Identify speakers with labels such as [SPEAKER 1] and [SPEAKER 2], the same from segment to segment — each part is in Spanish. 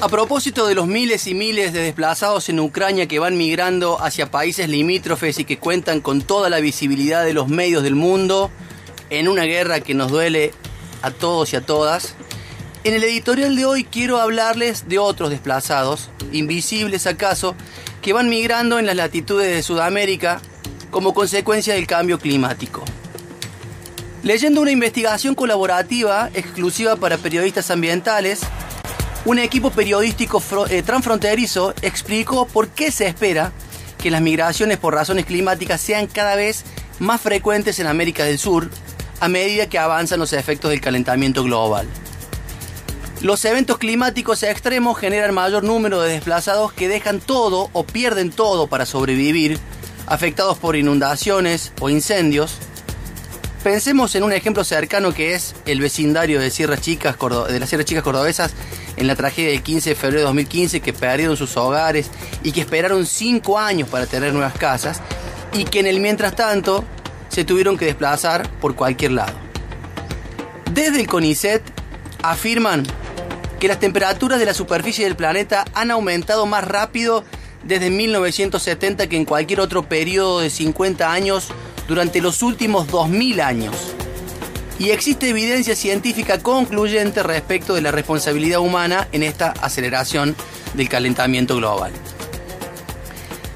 [SPEAKER 1] A propósito de los miles y miles de desplazados en Ucrania que van migrando hacia países limítrofes y que cuentan con toda la visibilidad de los medios del mundo, en una guerra que nos duele a todos y a todas, en el editorial de hoy quiero hablarles de otros desplazados, invisibles acaso, que van migrando en las latitudes de Sudamérica como consecuencia del cambio climático. Leyendo una investigación colaborativa exclusiva para periodistas ambientales, un equipo periodístico eh, transfronterizo explicó por qué se espera que las migraciones por razones climáticas sean cada vez más frecuentes en América del Sur a medida que avanzan los efectos del calentamiento global. Los eventos climáticos extremos generan mayor número de desplazados que dejan todo o pierden todo para sobrevivir, afectados por inundaciones o incendios. Pensemos en un ejemplo cercano que es el vecindario de, Sierra Chicas, de las Sierras Chicas Cordobesas en la tragedia del 15 de febrero de 2015 que perdieron sus hogares y que esperaron cinco años para tener nuevas casas y que en el mientras tanto se tuvieron que desplazar por cualquier lado. Desde el CONICET afirman que las temperaturas de la superficie del planeta han aumentado más rápido desde 1970 que en cualquier otro periodo de 50 años durante los últimos 2000 años y existe evidencia científica concluyente respecto de la responsabilidad humana en esta aceleración del calentamiento global.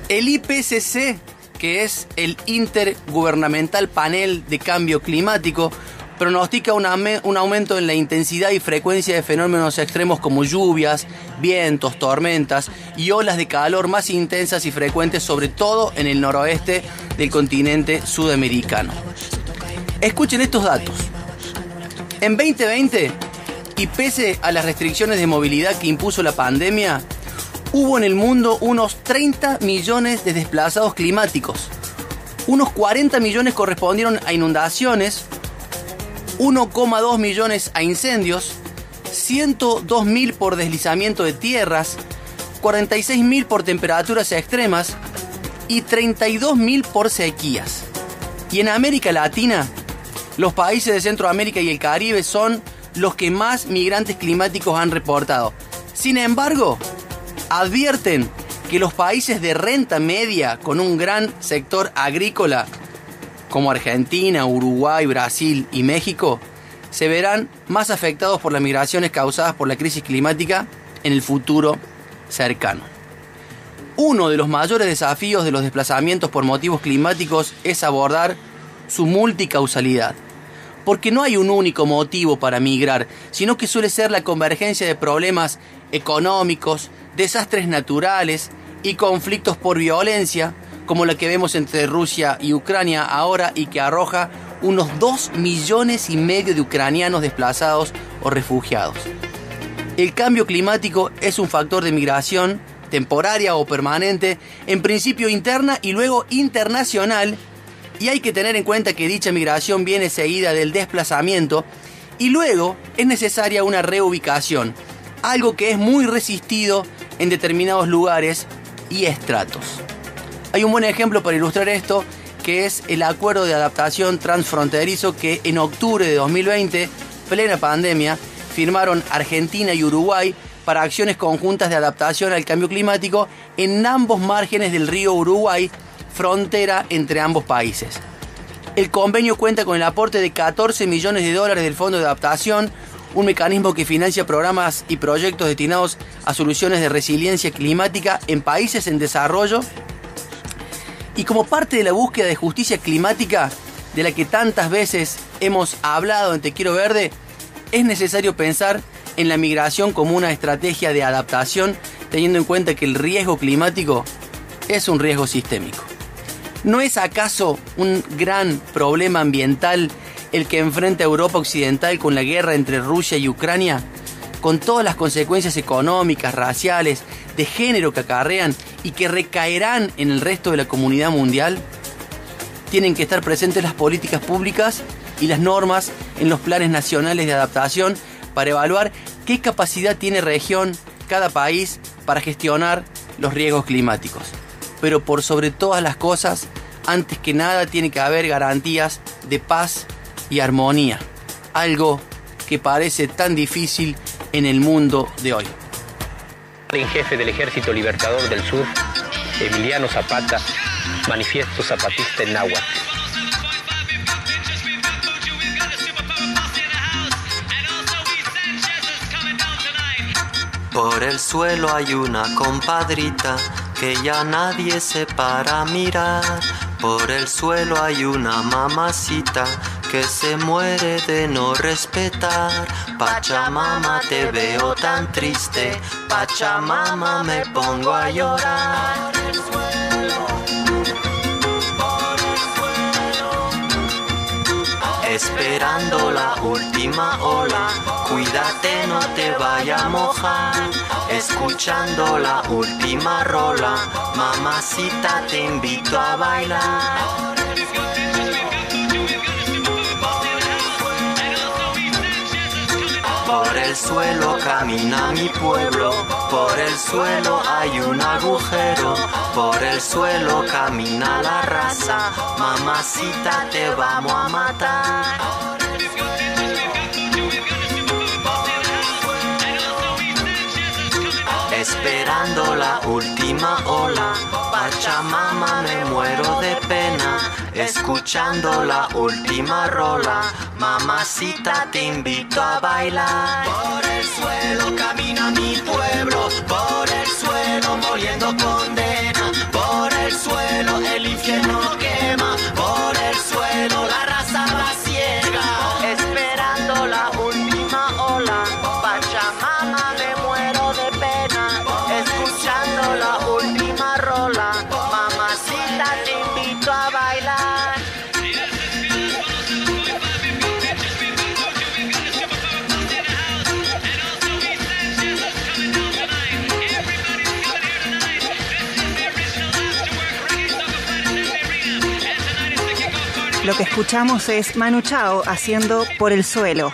[SPEAKER 1] El IPCC, que es el Intergubernamental Panel de Cambio Climático, pronostica un, aumento en la intensidad y frecuencia de fenómenos extremos como lluvias, vientos, tormentas y olas de calor más intensas y frecuentes, sobre todo en el noroeste del continente sudamericano. Escuchen estos datos. En 2020, y pese a las restricciones de movilidad que impuso la pandemia, hubo en el mundo unos 30 millones de desplazados climáticos. Unos 40 millones correspondieron a inundaciones, 1,2 millones a incendios, 102 mil por deslizamiento de tierras, 46 mil por temperaturas extremas y 32 mil por sequías. Y en América Latina, los países de Centroamérica y el Caribe son los que más migrantes climáticos han reportado. Sin embargo, advierten que los países de renta media con un gran sector agrícola, como Argentina, Uruguay, Brasil y México, se verán más afectados por las migraciones causadas por la crisis climática en el futuro cercano. Uno de los mayores desafíos de los desplazamientos por motivos climáticos es abordar su multicausalidad. Porque no hay un único motivo para migrar, sino que suele ser la convergencia de problemas económicos, desastres naturales y conflictos por violencia, como la que vemos entre Rusia y Ucrania ahora y que arroja unos 2 millones y medio de ucranianos desplazados o refugiados. El cambio climático es un factor de migración temporaria o permanente, en principio interna y luego internacional, y hay que tener en cuenta que dicha migración viene seguida del desplazamiento y luego es necesaria una reubicación, algo que es muy resistido en determinados lugares y estratos. Hay un buen ejemplo para ilustrar esto que es el acuerdo de adaptación transfronterizo que en octubre de 2020, plena pandemia, firmaron Argentina y Uruguay para acciones conjuntas de adaptación al cambio climático en ambos márgenes del río Uruguay frontera entre ambos países. El convenio cuenta con el aporte de 14 millones de dólares del Fondo de Adaptación, un mecanismo que financia programas y proyectos destinados a soluciones de resiliencia climática en países en desarrollo. Y como parte de la búsqueda de justicia climática, de la que tantas veces hemos hablado en Te Quiero Verde, es necesario pensar en la migración como una estrategia de adaptación, teniendo en cuenta que el riesgo climático es un riesgo sistémico. ¿No es acaso un gran problema ambiental el que enfrenta Europa Occidental con la guerra entre Rusia y Ucrania? Con todas las consecuencias económicas, raciales, de género que acarrean y que recaerán en el resto de la comunidad mundial, tienen que estar presentes las políticas públicas y las normas en los planes nacionales de adaptación para evaluar qué capacidad tiene región, cada país, para gestionar los riesgos climáticos. Pero por sobre todas las cosas, antes que nada tiene que haber garantías de paz y armonía, algo que parece tan difícil en el mundo de hoy.
[SPEAKER 2] En jefe del Ejército Libertador del Sur, Emiliano Zapata, manifiesto zapatista en Náhuatl.
[SPEAKER 3] Por el suelo hay una compadrita que ya nadie se para mirar. Por el suelo hay una mamacita que se muere de no respetar. Pachamama, te veo tan triste. Pachamama, me pongo a llorar. Esperando la última ola, cuídate no te vaya a mojar. Escuchando la última rola, mamacita te invito a bailar. Por el suelo camina mi pueblo, por el suelo hay un agujero, por el suelo camina la raza, mamacita te vamos a matar. Esperando la última ola, Pachamama me muero de escuchando la última rola, mamacita te invito a bailar. Por el suelo camina
[SPEAKER 4] Lo que escuchamos es Manu Chao haciendo Por el Suelo.